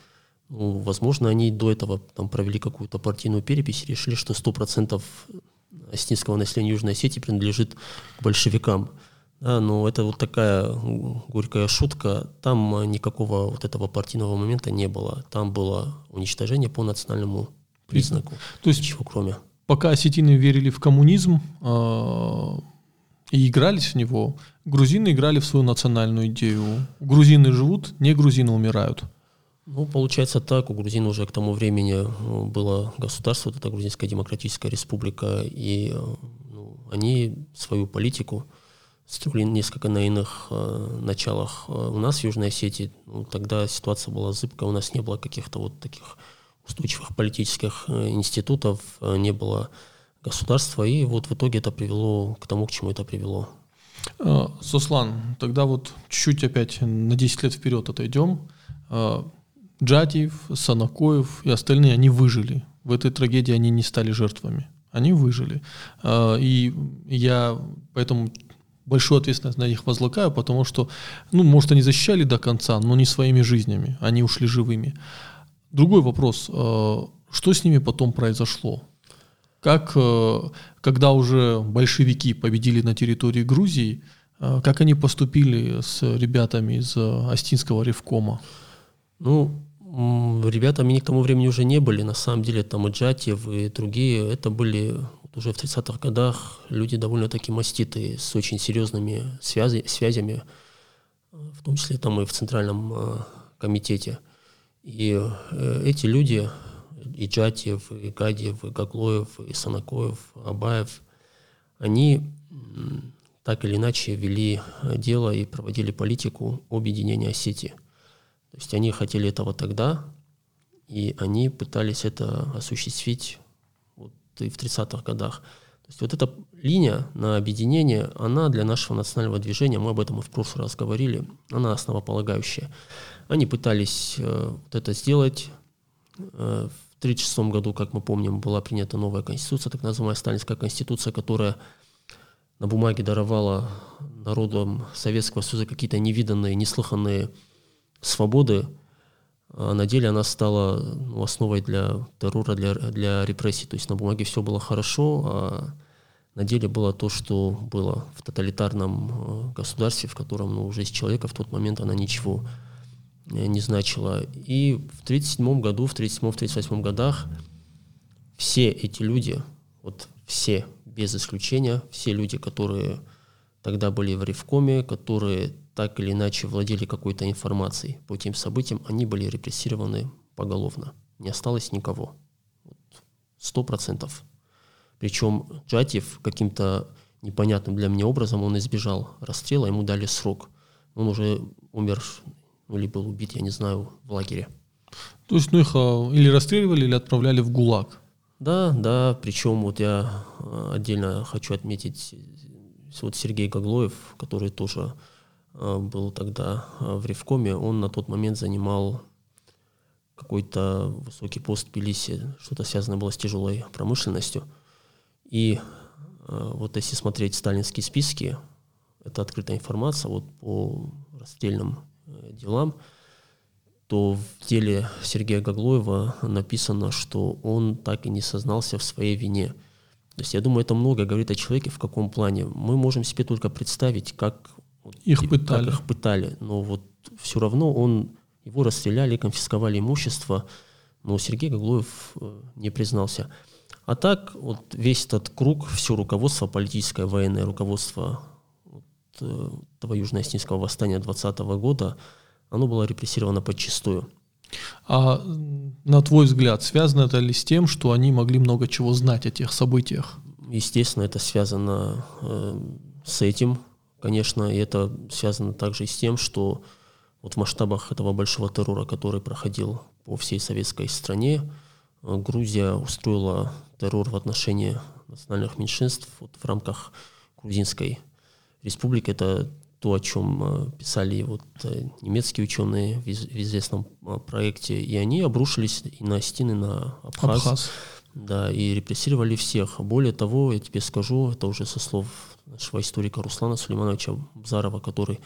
Ну, возможно, они до этого там, провели какую-то партийную перепись и решили, что 100% осетинского населения Южной Осетии принадлежит к большевикам. Да, но это вот такая горькая шутка. Там никакого вот этого партийного момента не было. Там было уничтожение по национальному признаку. То есть, Ничего кроме. Пока осетины верили в коммунизм, э, и игрались в него, грузины играли в свою национальную идею. Грузины живут, не грузины умирают. Ну, получается так, у грузин уже к тому времени ну, было государство, вот это Грузинская Демократическая Республика, и ну, они свою политику строили несколько на иных э, началах. У нас в Южной Осетии ну, тогда ситуация была зыбкая, у нас не было каких-то вот таких устойчивых политических э, институтов, э, не было государства, и вот в итоге это привело к тому, к чему это привело. А, Суслан, тогда вот чуть-чуть опять на 10 лет вперед отойдем. А, Джатиев, Санакоев и остальные, они выжили. В этой трагедии они не стали жертвами. Они выжили. А, и я поэтому большую ответственность на них возлагаю, потому что, ну, может, они защищали до конца, но не своими жизнями. Они ушли живыми. Другой вопрос. Что с ними потом произошло? Как, э, когда уже большевики победили на территории Грузии, э, как они поступили с ребятами из э, Астинского ревкома? Ну, ребятами они к тому времени уже не были. На самом деле там и Джатьев, и другие, это были уже в 30-х годах люди довольно-таки маститые, с очень серьезными связи, связями, в том числе там и в Центральном комитете. И эти люди, и Джатьев, и Гадьев, и Гаглоев, и Санакоев, Абаев, они так или иначе вели дело и проводили политику объединения Осетии. То есть они хотели этого тогда, и они пытались это осуществить вот и в 30-х годах. То есть вот эта линия на объединение, она для нашего национального движения, мы об этом и в прошлый раз говорили, она основополагающая. Они пытались э, вот это сделать э, 1936 году, как мы помним, была принята новая конституция, так называемая Сталинская конституция, которая на бумаге даровала народам Советского Союза какие-то невиданные, неслыханные свободы, а на деле она стала ну, основой для террора, для, для репрессий. То есть на бумаге все было хорошо, а на деле было то, что было в тоталитарном э, государстве, в котором ну, жизнь человека в тот момент она ничего Э, не значило. И в 1937 году, в 1937-1938 годах все эти люди, вот все, без исключения, все люди, которые тогда были в Ревкоме, которые так или иначе владели какой-то информацией по тем событиям, они были репрессированы поголовно. Не осталось никого. Сто процентов. Причем Джатьев каким-то непонятным для меня образом он избежал расстрела, ему дали срок. Он уже умер или был убит, я не знаю, в лагере. То есть, ну их а, или расстреливали, или отправляли в ГУЛАГ? Да, да, причем вот я а, отдельно хочу отметить вот Сергей Гаглоев, который тоже а, был тогда в Ревкоме, он на тот момент занимал какой-то высокий пост в Тбилиси, что-то связанное было с тяжелой промышленностью. И вот если смотреть сталинские списки, это открытая информация вот по расстрельным делам, то в деле Сергея Гаглоева написано, что он так и не сознался в своей вине. То есть я думаю, это много говорит о человеке, в каком плане. Мы можем себе только представить, как их пытали. Как их пытали. Но вот все равно он Его расстреляли, конфисковали имущество, но Сергей Гаглоев э, не признался. А так, вот весь этот круг, все руководство, политическое, военное руководство э, этого южно-осетинского восстания 2020 года, оно было репрессировано подчистую. А на твой взгляд, связано это ли с тем, что они могли много чего знать о тех событиях? Естественно, это связано э, с этим, конечно, и это связано также и с тем, что вот в масштабах этого большого террора, который проходил по всей советской стране, э, Грузия устроила террор в отношении национальных меньшинств вот в рамках Грузинской республики. Это то, о чем э, писали вот э, немецкие ученые в известном проекте, и они обрушились и на стены на Абхаз. Абхаз. Да, и репрессировали всех. Более того, я тебе скажу, это уже со слов нашего историка Руслана Сулеймановича Бзарова, который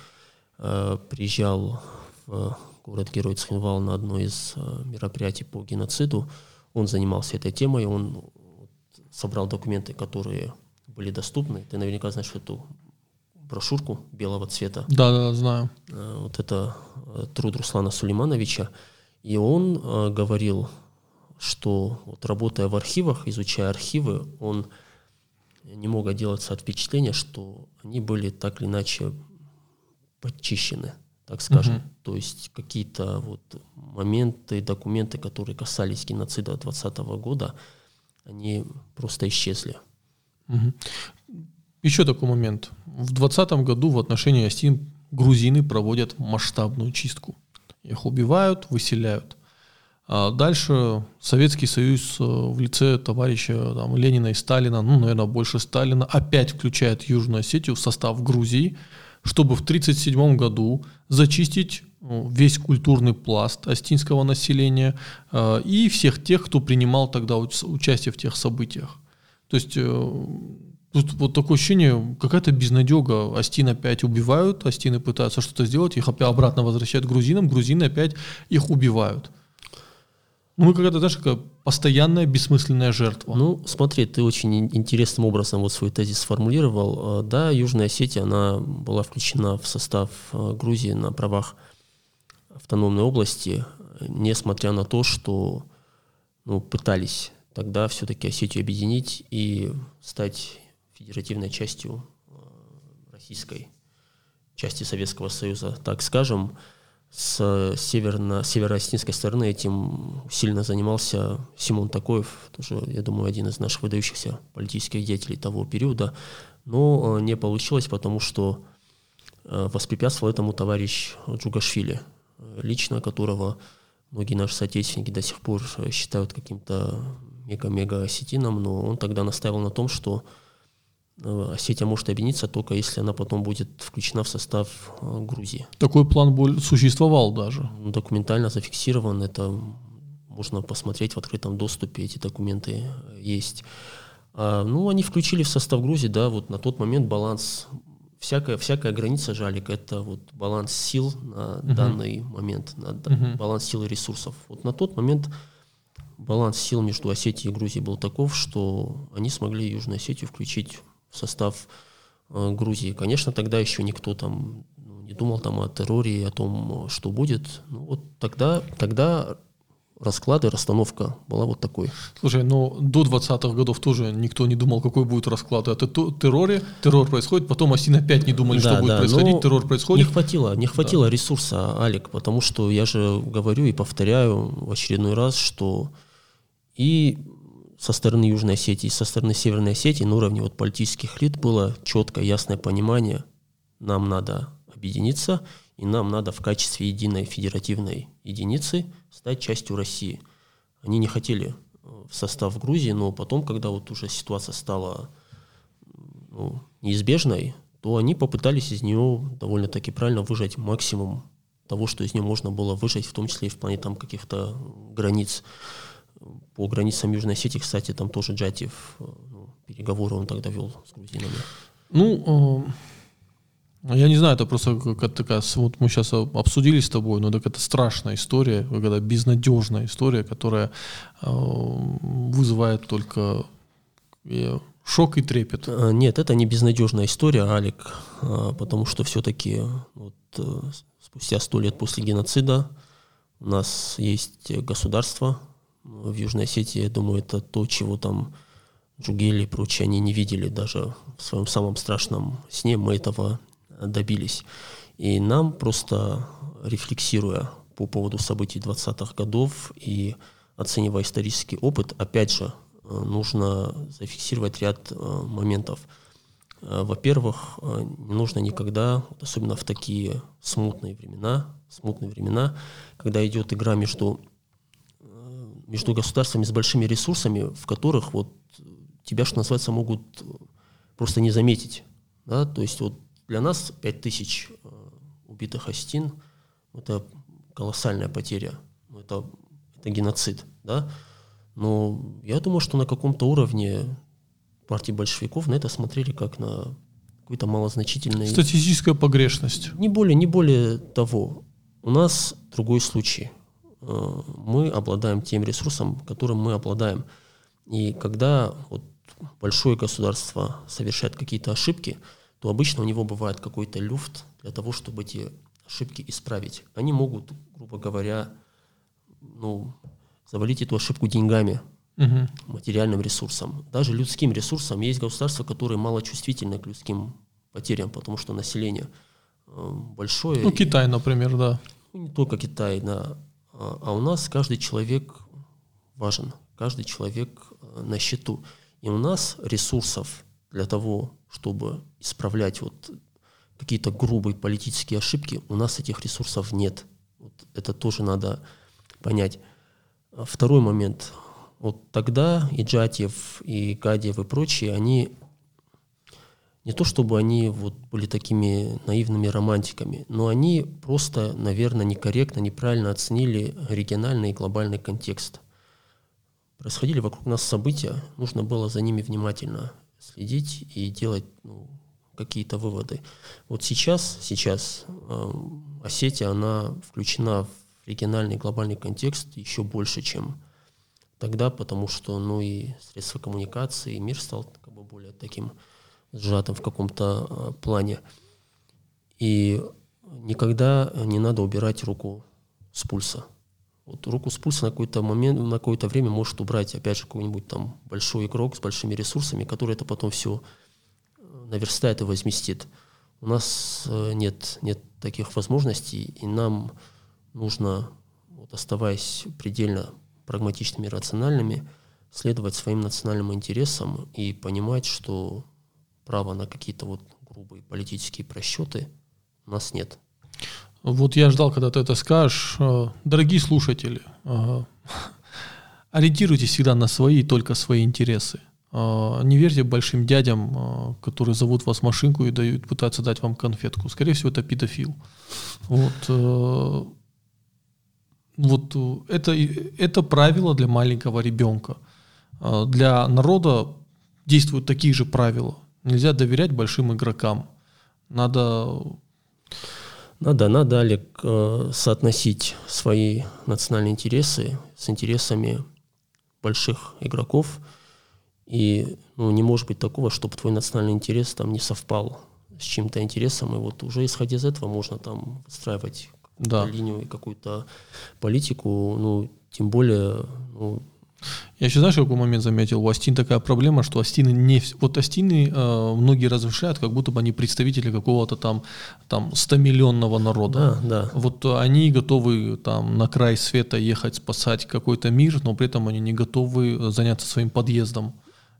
э, приезжал в город-герой Цхинвал на одно из э, мероприятий по геноциду. Он занимался этой темой, он собрал документы, которые были доступны. Ты наверняка знаешь эту брошюрку белого цвета. Да, да, знаю. Э, вот это э, труд Руслана Сулеймановича. И он э, говорил что вот работая в архивах, изучая архивы, он не мог отделаться от впечатления, что они были так или иначе подчищены, так скажем. Угу. То есть какие-то вот моменты, документы, которые касались геноцида 2020 года, они просто исчезли. Угу. Еще такой момент. В 2020 году в отношении Астин грузины проводят масштабную чистку. Их убивают, выселяют. А дальше Советский Союз э, в лице товарища там, Ленина и Сталина, ну, наверное, больше Сталина, опять включает Южную Осетию в состав Грузии, чтобы в 1937 году зачистить э, весь культурный пласт астинского населения э, и всех тех, кто принимал тогда участие в тех событиях. То есть тут вот такое ощущение, какая-то безнадега. Астин опять убивают, астины пытаются что-то сделать, их опять обратно возвращают грузинам, грузины опять их убивают. Ну, мы какая-то, знаешь, какая постоянная бессмысленная жертва. Ну, смотри, ты очень интересным образом вот свой тезис сформулировал. А, да, Южная Осетия, она была включена в состав а, Грузии на правах автономной области, несмотря на то, что ну, пытались тогда все-таки Осетию объединить и стать федеративной частью а, российской части Советского Союза, так скажем с северно, северо-осетинской стороны этим сильно занимался Симон Такоев, тоже, я думаю, один из наших выдающихся политических деятелей того периода, но э, не получилось, потому что э, воспрепятствовал этому товарищ Джугашвили, лично которого многие наши соотечественники до сих пор считают каким-то мега-мега осетином, но он тогда настаивал на том, что Э, Осетия может объединиться только если она потом будет включена в состав э, Грузии. Такой план существовал даже? Документально зафиксирован, это можно посмотреть в открытом доступе, эти документы есть. А, ну, они включили в состав Грузии, да, вот на тот момент баланс, всякая, всякая граница жалик, это вот баланс сил на uh данный момент, на uh баланс сил и ресурсов. Вот на тот момент баланс сил между Осетией и Грузией был таков, что они смогли Южную Осетию включить в состав э, Грузии. Конечно, тогда еще никто там ну, не думал там о терроре, о том, что будет. Ну, вот тогда, тогда расклады, расстановка была вот такой. Слушай, ну до 20-х годов тоже никто не думал, какой будет расклад. Это терроре, террор происходит, потом Осин опять не думали, да, что будет да, происходить, террор происходит. Не хватило, не хватило да. ресурса, Алик, потому что я же говорю и повторяю в очередной раз, что и со стороны Южной Осетии, со стороны Северной Осетии на уровне вот политических элит было четкое, ясное понимание, нам надо объединиться, и нам надо в качестве единой федеративной единицы стать частью России. Они не хотели э, в состав Грузии, но потом, когда вот уже ситуация стала ну, неизбежной, то они попытались из нее довольно-таки правильно выжать максимум того, что из нее можно было выжать, в том числе и в плане там каких-то границ по границам Южной Осетии, кстати, там тоже Джатиев э, ну, переговоры он тогда вел с грузинами. Ну, э, я не знаю, это просто какая-то такая, вот мы сейчас обсудили с тобой, но это страшная история, когда безнадежная история, которая э, вызывает только шок и трепет. Нет, это не безнадежная история, Алик, потому что все-таки вот, спустя сто лет после геноцида У нас есть государство в Южной Осетии, я думаю, это то, чего там Джугели и прочие они не видели даже в своем самом страшном сне, мы этого добились. И нам просто рефлексируя по поводу событий 20-х годов и оценивая исторический опыт, опять же, э, нужно зафиксировать ряд э, моментов. Э, во-первых, не нужно никогда, особенно в такие смутные времена, смутные времена, когда идет игра между, между государствами с большими ресурсами, в которых вот тебя, что называется, могут просто не заметить. Да? То есть вот для нас 5000 убитых Астин – это колоссальная потеря, это, это геноцид. Да? Но я думаю, что на каком-то уровне партии большевиков на это смотрели как на какой-то малозначительный... Статистическая погрешность. Не более, не более того. У нас другой случай. Э, мы обладаем тем ресурсом, которым мы обладаем. И когда вот большое государство совершает какие-то ошибки, то обычно у него бывает какой-то люфт для того, чтобы эти ошибки исправить. Они могут, грубо говоря, ну, завалить эту ошибку деньгами, угу. материальным ресурсом. Даже людским ресурсом. Есть государства, которые мало чувствительны к людским потерям, потому что население э, большое. Ну, Китай, например, да. Ну, не только Китай, да. А, а у нас каждый человек важен, каждый человек э, на счету. И у нас ресурсов для того, чтобы исправлять вот какие-то грубые политические ошибки, у нас этих ресурсов нет. Вот это тоже надо понять. А второй момент. Вот тогда и Джатьев, и Гадьев, и прочие, они не то чтобы они вот были такими наивными романтиками, но они просто, наверное, некорректно, неправильно оценили региональный и глобальный контекст. Происходили вокруг нас события, нужно было за ними внимательно следить и делать ну, какие-то выводы. Вот сейчас, сейчас э, Осетия, она включена в региональный глобальный контекст еще больше, чем тогда, потому что ну и средства коммуникации, и мир стал как бы более таким сжатым в каком-то э, плане. И никогда не надо убирать руку с пульса. Вот руку с пульса на какой-то момент, на какое-то время может убрать, опять же, какой-нибудь там большой игрок с большими ресурсами, который это потом все наверстает и возместит. У нас э, нет, нет таких возможностей, и нам нужно, вот, оставаясь предельно прагматичными и рациональными, следовать своим национальным интересам и понимать, что права на какие-то вот грубые политические просчеты у нас нет. Вот я ждал, когда ты это скажешь. Э, дорогие слушатели, э, ориентируйтесь всегда на свои и только свои интересы. А, не верьте большим дядям, которые зовут вас машинку и дают, пытаются дать вам конфетку. Скорее всего, это педофил. Вот, э, вот э, это, это правило для маленького ребенка. Для народа действуют такие же правила. Нельзя доверять большим игрокам. Надо... Надо, надо, Олег, э, соотносить свои национальные интересы с интересами больших игроков – и ну, не может быть такого, чтобы твой национальный интерес там не совпал с чем-то интересом. И вот уже исходя из этого можно там выстраивать да. линию и какую-то политику. Ну, тем более, ну, я еще знаешь, какой момент заметил? У Астин такая проблема, что Астины не... Вот Астины э, многие разрешают, как будто бы они представители какого-то там, там 100-миллионного народа. Да, да. Вот они готовы там на край света ехать спасать какой-то мир, но при этом они не готовы заняться своим подъездом.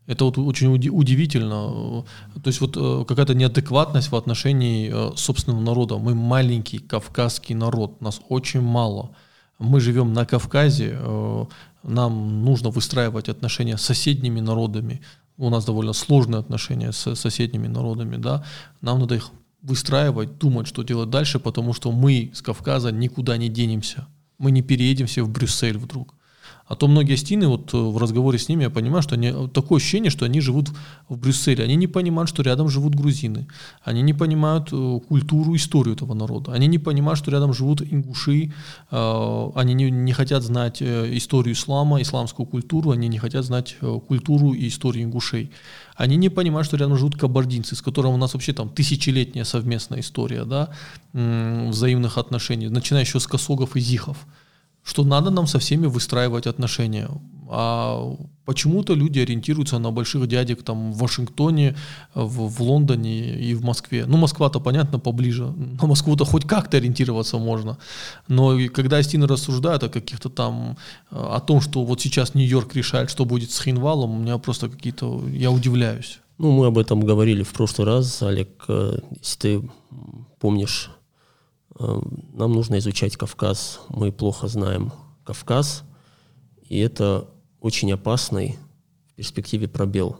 Это вот очень удивительно. То есть вот э, какая-то неадекватность в отношении э, собственного народа. Мы маленький кавказский народ, нас очень мало. Мы живем на Кавказе, э, нам нужно выстраивать отношения с соседними народами. У нас довольно сложные отношения с соседними народами, да. Нам надо их выстраивать, думать, что делать дальше, потому что мы с Кавказа никуда не денемся. Мы не переедем все в Брюссель вдруг. А то многие астины, вот э, в разговоре с ними я понимаю, что они, такое ощущение, что они живут в Брюсселе. Они не понимают, что рядом живут грузины. Они не понимают э, культуру, историю этого народа. Они не понимают, что рядом живут ингуши. Э, они не, не хотят знать историю ислама, исламскую культуру. Они не хотят знать культуру и историю ингушей. Они не понимают, что рядом живут кабардинцы, с которым у нас вообще там тысячелетняя совместная история, да, взаимных отношений, начиная еще с косогов и зихов. Что надо нам со всеми выстраивать отношения. А почему-то люди ориентируются на больших дядек там в Вашингтоне, в, в Лондоне и в Москве. Ну, Москва-то, понятно, поближе. На Москву-то хоть как-то ориентироваться можно. Но когда Астины рассуждают о каких-то там, э, о том, что вот сейчас Нью-Йорк решает, что будет с Хинвалом, у меня просто какие-то, я удивляюсь. Ну, мы об этом говорили в прошлый раз, Олег, э, если ты помнишь, нам нужно изучать Кавказ. Мы плохо знаем Кавказ, и это очень опасный в перспективе пробел.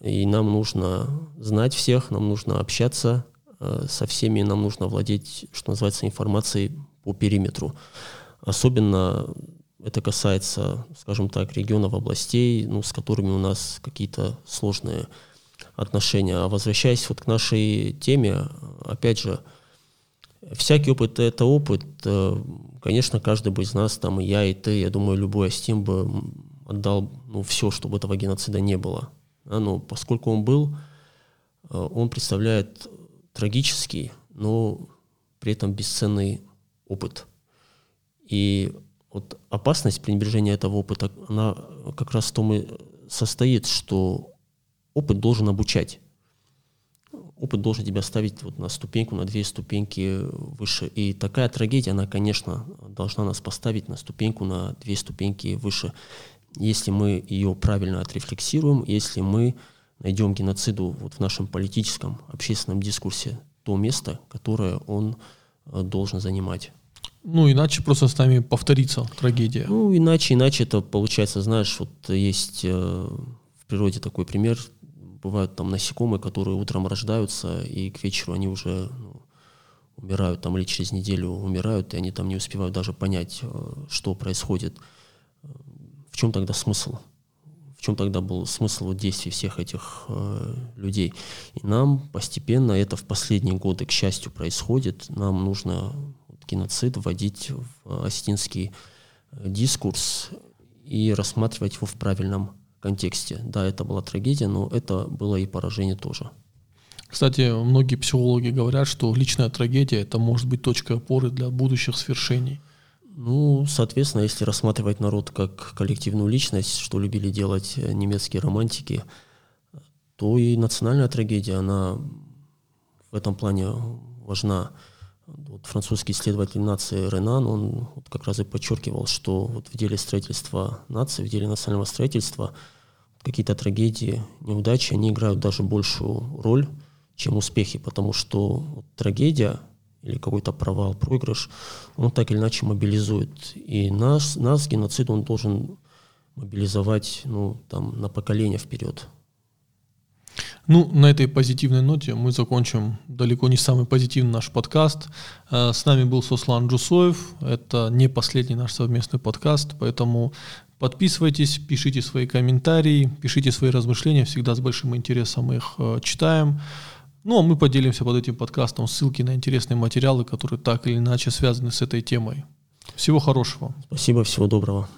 И нам нужно знать всех, нам нужно общаться э, со всеми, нам нужно владеть, что называется, информацией по периметру. Особенно это касается, скажем так, регионов, областей, ну, с которыми у нас какие-то сложные отношения. А возвращаясь вот к нашей теме, опять же, всякий опыт – это опыт. Э, конечно, каждый бы из нас, там, и я, и ты, я думаю, любой Астим бы отдал ну, все, чтобы этого геноцида не было. Да, но поскольку он был, э, он представляет трагический, но при этом бесценный опыт. И вот опасность пренебрежения этого опыта, она как раз в том и состоит, что опыт должен обучать. Опыт должен тебя ставить вот на ступеньку, на две ступеньки выше. И такая трагедия, она, конечно, должна нас поставить на ступеньку, на две ступеньки выше если мы ее правильно отрефлексируем, если мы найдем геноциду вот в нашем политическом, общественном дискурсе то место, которое он э, должен занимать. Ну, иначе просто с нами повторится трагедия. Ну, иначе, иначе это получается, знаешь, вот есть э, в природе такой пример, бывают там насекомые, которые утром рождаются, и к вечеру они уже ну, умирают, там или через неделю умирают, и они там не успевают даже понять, э, что происходит в чем тогда смысл? В чем тогда был смысл вот действий всех этих э, людей? И нам постепенно, это в последние годы, к счастью, происходит, нам нужно геноцид вводить в осетинский э, дискурс и рассматривать его в правильном контексте. Да, это была трагедия, но это было и поражение тоже. Кстати, многие психологи говорят, что личная трагедия это может быть точкой опоры для будущих свершений. Ну, соответственно, если рассматривать народ как коллективную личность, что любили делать э, немецкие романтики, то и национальная трагедия, она в этом плане важна. Вот французский исследователь нации Ренан, он вот как раз и подчеркивал, что вот в деле строительства нации, в деле национального строительства какие-то трагедии, неудачи, они играют даже большую роль, чем успехи, потому что вот трагедия или какой-то провал, проигрыш, он так или иначе мобилизует. И нас, нас геноцид, он должен мобилизовать ну, там, на поколение вперед. Ну, на этой позитивной ноте мы закончим далеко не самый позитивный наш подкаст. Э, с нами был Сослан Джусоев. Это не последний наш совместный подкаст, поэтому подписывайтесь, пишите свои комментарии, пишите свои размышления. Всегда с большим интересом их э, читаем. Ну, а мы поделимся под этим подкастом ссылки на интересные материалы, которые так или иначе связаны с этой темой. Всего хорошего. Спасибо, всего доброго.